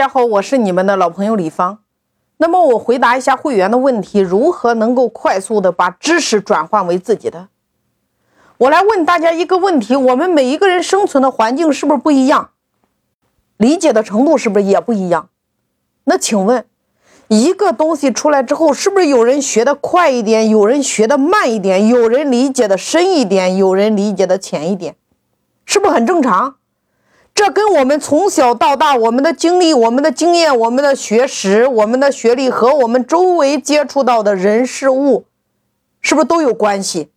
大家好，我是你们的老朋友李芳。那么我回答一下会员的问题：如何能够快速的把知识转换为自己的？我来问大家一个问题：我们每一个人生存的环境是不是不一样？理解的程度是不是也不一样？那请问，一个东西出来之后，是不是有人学的快一点，有人学的慢一点，有人理解的深一点，有人理解的浅一点，是不是很正常？这跟我们从小到大，我们的经历、我们的经验、我们的学识、我们的学历和我们周围接触到的人事物，是不是都有关系？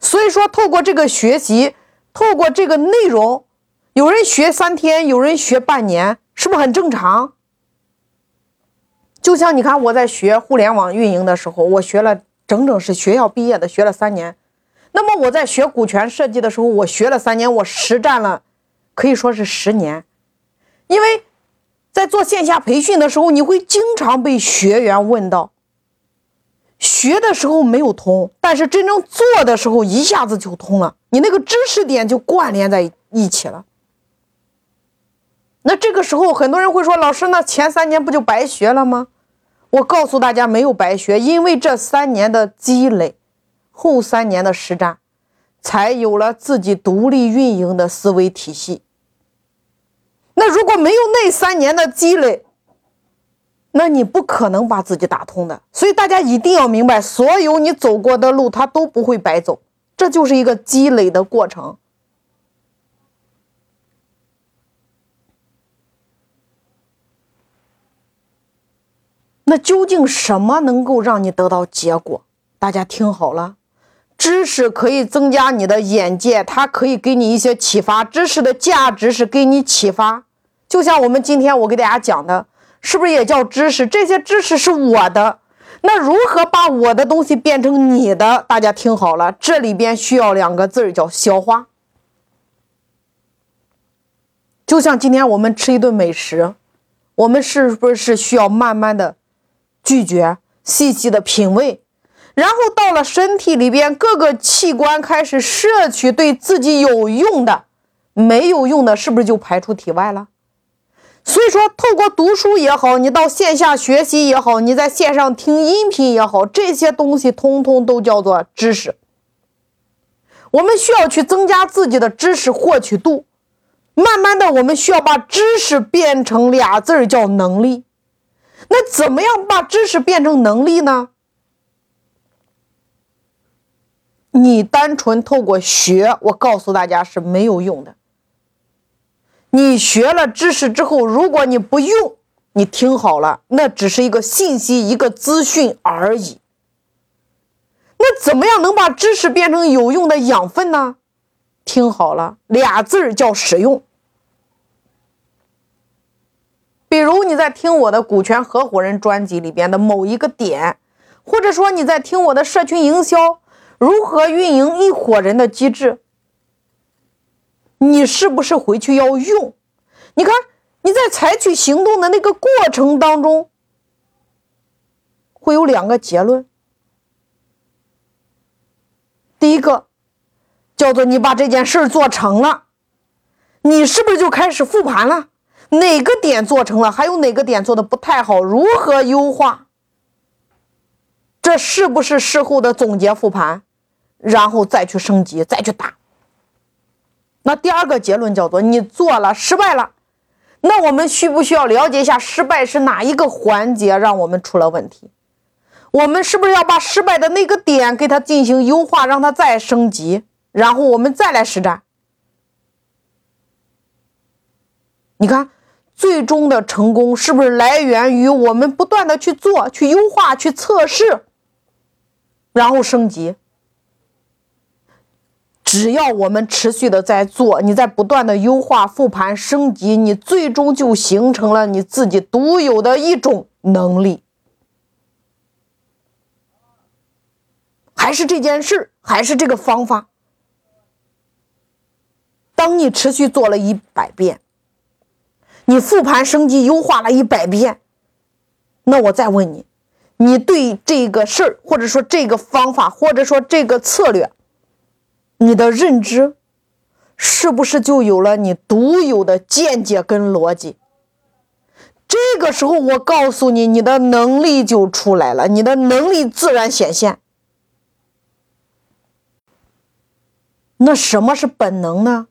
所以说，透过这个学习，透过这个内容，有人学三天，有人学半年，是不是很正常？就像你看，我在学互联网运营的时候，我学了整整是学校毕业的，学了三年。那么我在学股权设计的时候，我学了三年，我实战了。可以说是十年，因为在做线下培训的时候，你会经常被学员问到，学的时候没有通，但是真正做的时候一下子就通了，你那个知识点就关联在一起了。那这个时候，很多人会说：“老师，那前三年不就白学了吗？”我告诉大家，没有白学，因为这三年的积累，后三年的实战，才有了自己独立运营的思维体系。那如果没有那三年的积累，那你不可能把自己打通的。所以大家一定要明白，所有你走过的路，它都不会白走，这就是一个积累的过程。那究竟什么能够让你得到结果？大家听好了。知识可以增加你的眼界，它可以给你一些启发。知识的价值是给你启发，就像我们今天我给大家讲的，是不是也叫知识？这些知识是我的，那如何把我的东西变成你的？大家听好了，这里边需要两个字，叫消化。就像今天我们吃一顿美食，我们是不是需要慢慢的咀嚼，细细的品味？然后到了身体里边，各个器官开始摄取对自己有用的，没有用的，是不是就排出体外了？所以说，透过读书也好，你到线下学习也好，你在线上听音频也好，这些东西通通都叫做知识。我们需要去增加自己的知识获取度，慢慢的，我们需要把知识变成俩字儿叫能力。那怎么样把知识变成能力呢？你单纯透过学，我告诉大家是没有用的。你学了知识之后，如果你不用，你听好了，那只是一个信息、一个资讯而已。那怎么样能把知识变成有用的养分呢？听好了，俩字儿叫使用。比如你在听我的股权合伙人专辑里边的某一个点，或者说你在听我的社群营销。如何运营一伙人的机制？你是不是回去要用？你看你在采取行动的那个过程当中，会有两个结论。第一个叫做你把这件事做成了，你是不是就开始复盘了？哪个点做成了？还有哪个点做的不太好？如何优化？这是不是事后的总结复盘？然后再去升级，再去打。那第二个结论叫做你做了失败了，那我们需不需要了解一下失败是哪一个环节让我们出了问题？我们是不是要把失败的那个点给它进行优化，让它再升级，然后我们再来实战？你看，最终的成功是不是来源于我们不断的去做、去优化、去测试，然后升级？只要我们持续的在做，你在不断的优化、复盘、升级，你最终就形成了你自己独有的一种能力。还是这件事，还是这个方法。当你持续做了一百遍，你复盘、升级、优化了一百遍，那我再问你，你对这个事儿，或者说这个方法，或者说这个策略。你的认知是不是就有了你独有的见解跟逻辑？这个时候我告诉你，你的能力就出来了，你的能力自然显现。那什么是本能呢？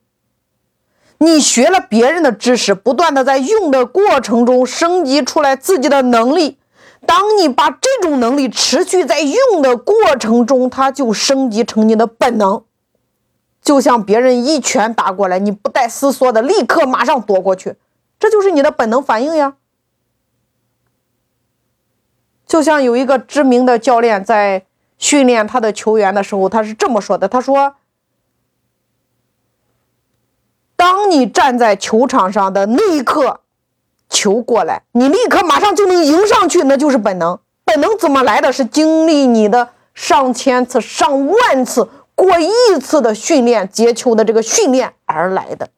你学了别人的知识，不断的在用的过程中升级出来自己的能力。当你把这种能力持续在用的过程中，它就升级成你的本能。就像别人一拳打过来，你不带思索的，立刻马上躲过去，这就是你的本能反应呀。就像有一个知名的教练在训练他的球员的时候，他是这么说的：“他说。”当你站在球场上的那一刻，球过来，你立刻马上就能迎上去，那就是本能。本能怎么来的？是经历你的上千次、上万次、过亿次的训练，接球的这个训练而来的。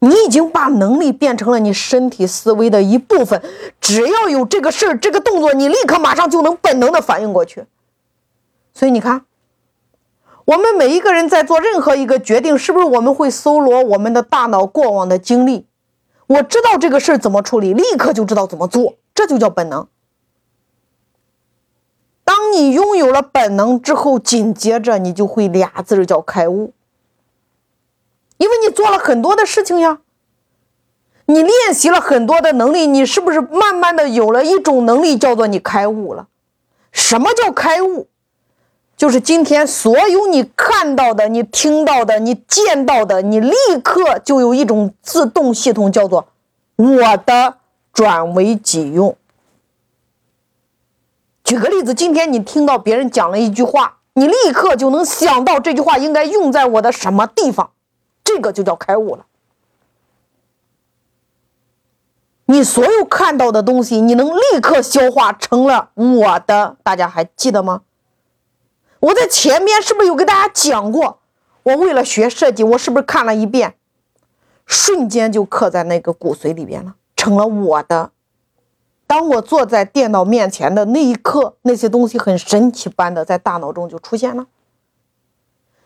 你已经把能力变成了你身体思维的一部分，只要有这个事儿、这个动作，你立刻马上就能本能的反应过去。所以你看。我们每一个人在做任何一个决定，是不是我们会搜罗我们的大脑过往的经历？我知道这个事儿怎么处理，立刻就知道怎么做，这就叫本能。当你拥有了本能之后，紧接着你就会俩字叫开悟，因为你做了很多的事情呀，你练习了很多的能力，你是不是慢慢的有了一种能力，叫做你开悟了？什么叫开悟？就是今天所有你看到的、你听到的、你见到的，你立刻就有一种自动系统，叫做“我的转为己用”。举个例子，今天你听到别人讲了一句话，你立刻就能想到这句话应该用在我的什么地方，这个就叫开悟了。你所有看到的东西，你能立刻消化成了我的，大家还记得吗？我在前面是不是有给大家讲过？我为了学设计，我是不是看了一遍，瞬间就刻在那个骨髓里边了，成了我的。当我坐在电脑面前的那一刻，那些东西很神奇般的在大脑中就出现了。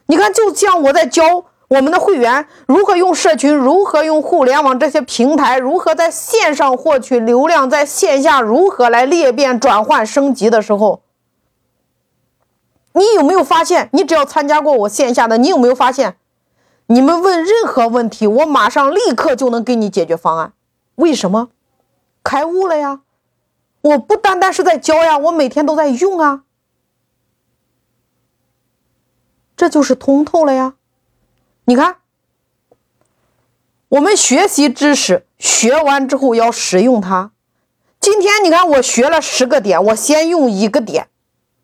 你看，就像我在教我们的会员如何用社群，如何用互联网这些平台，如何在线上获取流量，在线下如何来裂变、转换、升级的时候。你有没有发现？你只要参加过我线下的，你有没有发现？你们问任何问题，我马上立刻就能给你解决方案。为什么？开悟了呀！我不单单是在教呀，我每天都在用啊。这就是通透了呀！你看，我们学习知识，学完之后要使用它。今天你看，我学了十个点，我先用一个点。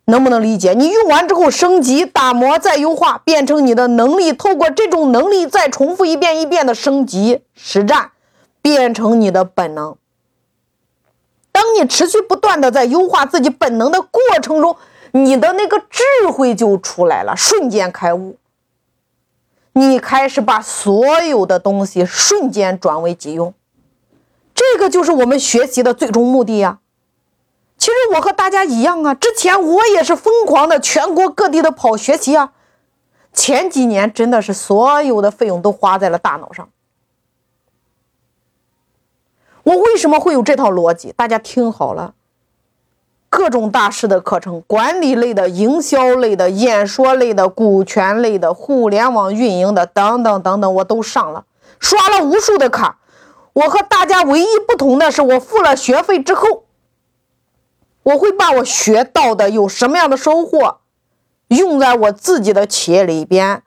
能不能理解？你用完之后升级、打磨、再优化，变成你的能力。透过这种能力，再重复一遍一遍的升级实战，变成你的本能。当你持续不断的在优化自己本能的过程中，你的那个智慧就出来了，瞬间开悟。你开始把所有的东西瞬间转为己用，这个就是我们学习的最终目的呀。其实我和大家一样啊，之前我也是疯狂的全国各地的跑学习啊。前几年真的是所有的费用都花在了大脑上。我为什么会有这套逻辑？大家听好了，各种大师的课程，管理类的、营销类的、演说类的、股权类的、互联网运营的等等等等，我都上了，刷了无数的卡。我和大家唯一不同的是，我付了学费之后。我会把我学到的有什么样的收获，用在我自己的企业里边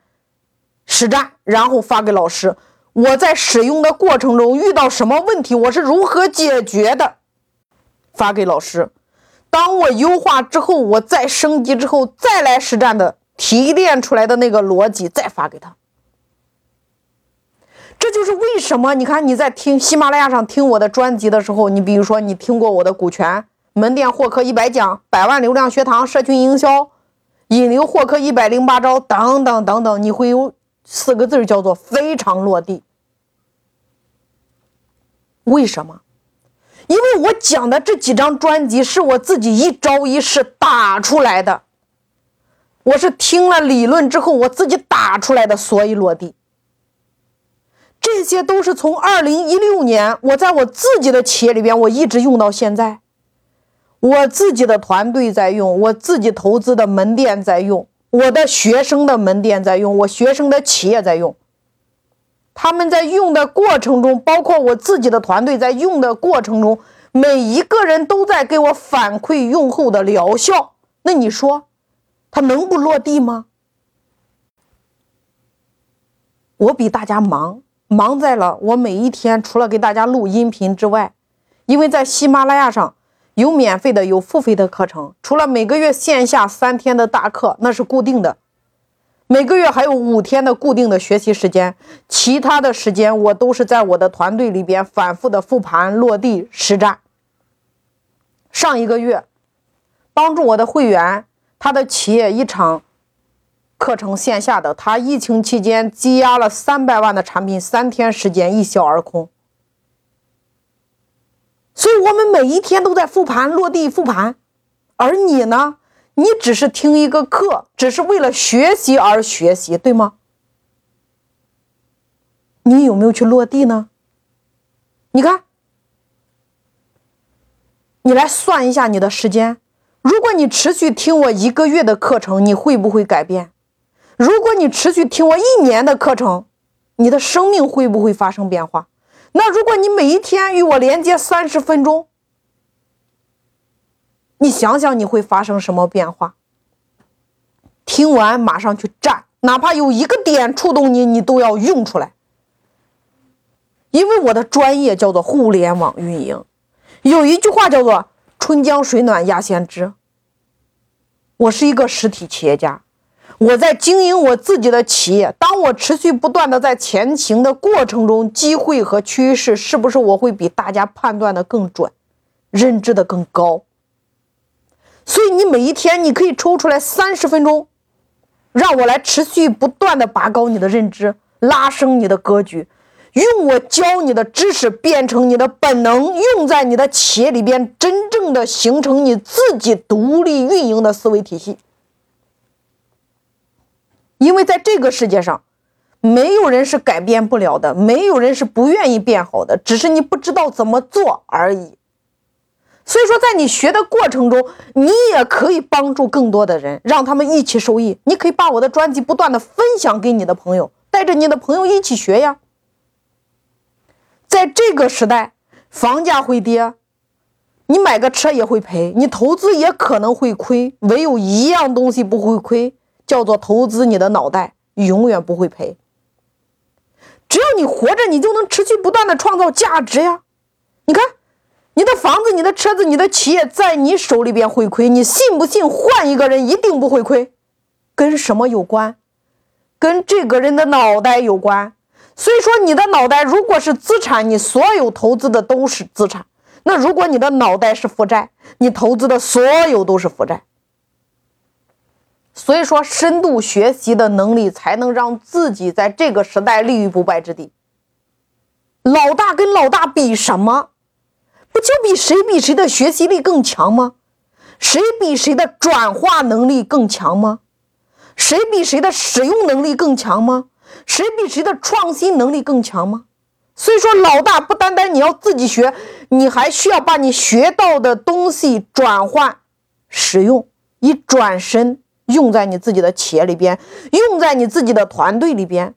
实战，然后发给老师。我在使用的过程中遇到什么问题，我是如何解决的，发给老师。当我优化之后，我再升级之后再来实战的提炼出来的那个逻辑再发给他。这就是为什么你看你在听喜马拉雅上听我的专辑的时候，你比如说你听过我的股权。门店获客一百讲，百万流量学堂，社群营销，引流获客一百零八招，等等等等，你会有四个字叫做非常落地。为什么？因为我讲的这几张专辑是我自己一招一式打出来的，我是听了理论之后我自己打出来的，所以落地。这些都是从二零一六年我在我自己的企业里边，我一直用到现在。我自己的团队在用，我自己投资的门店在用，我的学生的门店在用，我学生的企业在用。他们在用的过程中，包括我自己的团队在用的过程中，每一个人都在给我反馈用后的疗效。那你说，他能不落地吗？我比大家忙，忙在了我每一天除了给大家录音频之外，因为在喜马拉雅上有免费的，有付费的课程，除了每个月线下三天的大课，那是固定的。每个月还有五天的固定的学习时间，其他的时间我都是在我的团队里边反复的复盘、落地实战。上一个月，帮助我的会员，他的企业一场课程线下的，他疫情期间积压了三百万的产品，三天时间一销而空。所以，我们每一天都在复盘、落地复盘，而你呢？你只是听一个课，只是为了学习而学习，对吗？你有没有去落地呢？你看，你来算一下你的时间。如果你持续听我一个月的课程，你会不会改变？如果你持续听我一年的课程，你的生命会不会发生变化？那如果你每一天与我连接三十分钟？你想想，你会发生什么变化？听完马上去站，哪怕有一个点触动你，你都要用出来。因为我的专业叫做互联网运营，有一句话叫做“春江水暖鸭先知”。我是一个实体企业家，我在经营我自己的企业。当我持续不断的在前行的过程中，机会和趋势是不是我会比大家判断的更准，认知的更高？所以你每一天你可以抽出来三十分钟，让我来持续不断的拔高你的认知，拉升你的格局，用我教你的知识变成你的本能，用在你的企业里边，真正的形成你自己独立运营的思维体系。因为在这个世界上，没有人是改变不了的，没有人是不愿意变好的，只是你不知道怎么做而已。所以说，在你学的过程中，你也可以帮助更多的人，让他们一起受益。你可以把我的专辑不断的分享给你的朋友，带着你的朋友一起学呀。在这个时代，房价会跌，你买个车也会赔，你投资也可能会亏，唯有一样东西不会亏，叫做投资你的脑袋，永远不会赔。只要你活着，你就能持续不断的创造价值呀。你看。你的房子、你的车子、你的企业在你手里边会亏，你信不信？换一个人一定不会亏，跟什么有关？跟这个人的脑袋有关。所以说，你的脑袋如果是资产，你所有投资的都是资产；那如果你的脑袋是负债，你投资的所有都是负债。所以说，深度学习的能力才能让自己在这个时代立于不败之地。老大跟老大比什么？不就比谁比谁的学习力更强吗？谁比谁的转化能力更强吗？谁比谁的使用能力更强吗？谁比谁的创新能力更强吗？所以说，老大不单单你要自己学，你还需要把你学到的东西转换、使用，以转身用在你自己的企业里边，用在你自己的团队里边。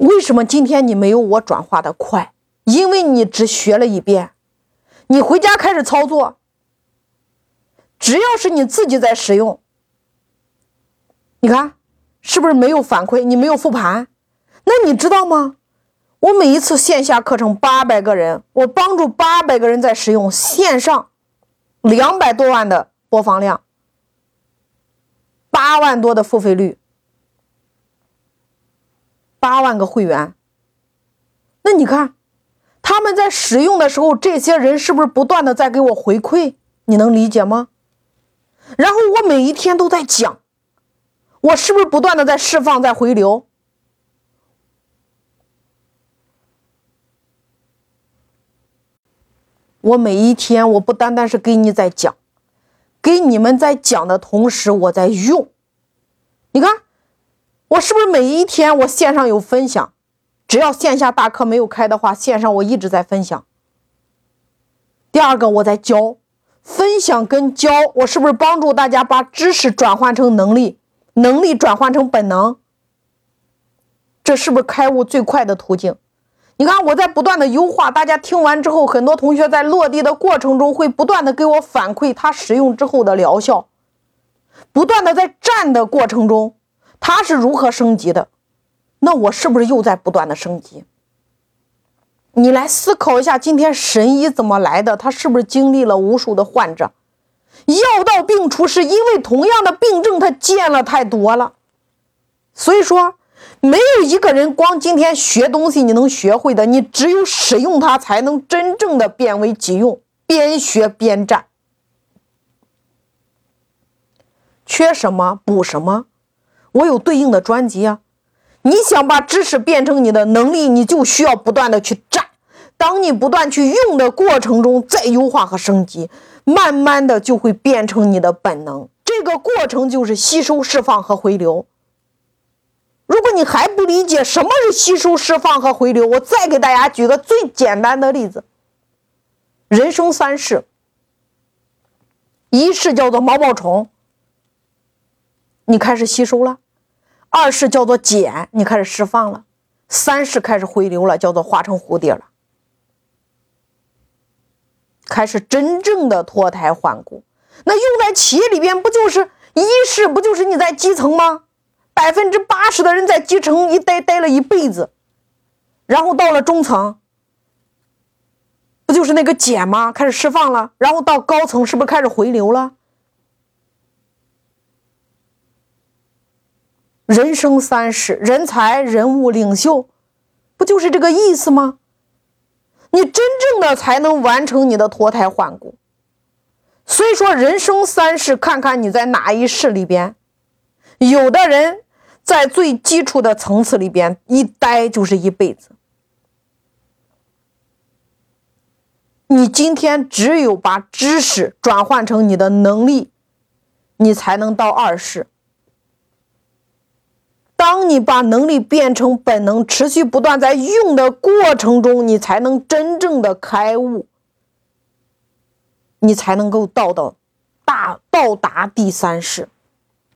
为什么今天你没有我转化的快？因为你只学了一遍，你回家开始操作，只要是你自己在使用，你看是不是没有反馈？你没有复盘，那你知道吗？我每一次线下课程八百个人，我帮助八百个人在使用线上，两百多万的播放量，八万多的付费率。八万个会员，那你看他们在使用的时候，这些人是不是不断的在给我回馈？你能理解吗？然后我每一天都在讲，我是不是不断的在释放，在回流？我每一天，我不单单是给你在讲，给你们在讲的同时，我在用。你看，我是不是每一天我线上有分享？只要线下大课没有开的话，线上我一直在分享。第二个，我在教，分享跟教，我是不是帮助大家把知识转换成能力，能力转换成本能？这是不是开悟最快的途径？你看，我在不断的优化，大家听完之后，很多同学在落地的过程中会不断的给我反馈他使用之后的疗效，不断的在站的过程中，他是如何升级的？那我是不是又在不断的升级？你来思考一下，今天神医怎么来的？他是不是经历了无数的患者？药到病除，是因为同样的病症他见了太多了。所以说，没有一个人光今天学东西你能学会的，你只有使用它，才能真正的变为己用。边学边战，缺什么补什么，我有对应的专辑啊。你想把知识变成你的能力，你就需要不断的去战。当你不断去用的过程中，再优化和升级，慢慢的就会变成你的本能。这个过程就是吸收、释放和回流。如果你还不理解什么是吸收、释放和回流，我再给大家举个最简单的例子：人生三世，一世叫做毛毛虫，你开始吸收了。二是叫做减，你开始释放了；三是开始回流了，叫做化成蝴蝶了，开始真正的脱胎换骨。那用在企业里边，不就是一是不就是你在基层吗？百分之八十的人在基层一待待了一辈子，然后到了中层，不就是那个减吗？开始释放了，然后到高层是不是开始回流了？人生三世，人才、人物、领袖，不就是这个意思吗？你真正的才能完成你的脱胎换骨。所以说，人生三世，看看你在哪一世里边。有的人在最基础的层次里边一待就是一辈子。你今天只有把知识转换成你的能力，你才能到二世。当你把能力变成本能，持续不断在用的过程中，你才能真正的开悟，你才能够到到大到达第三世。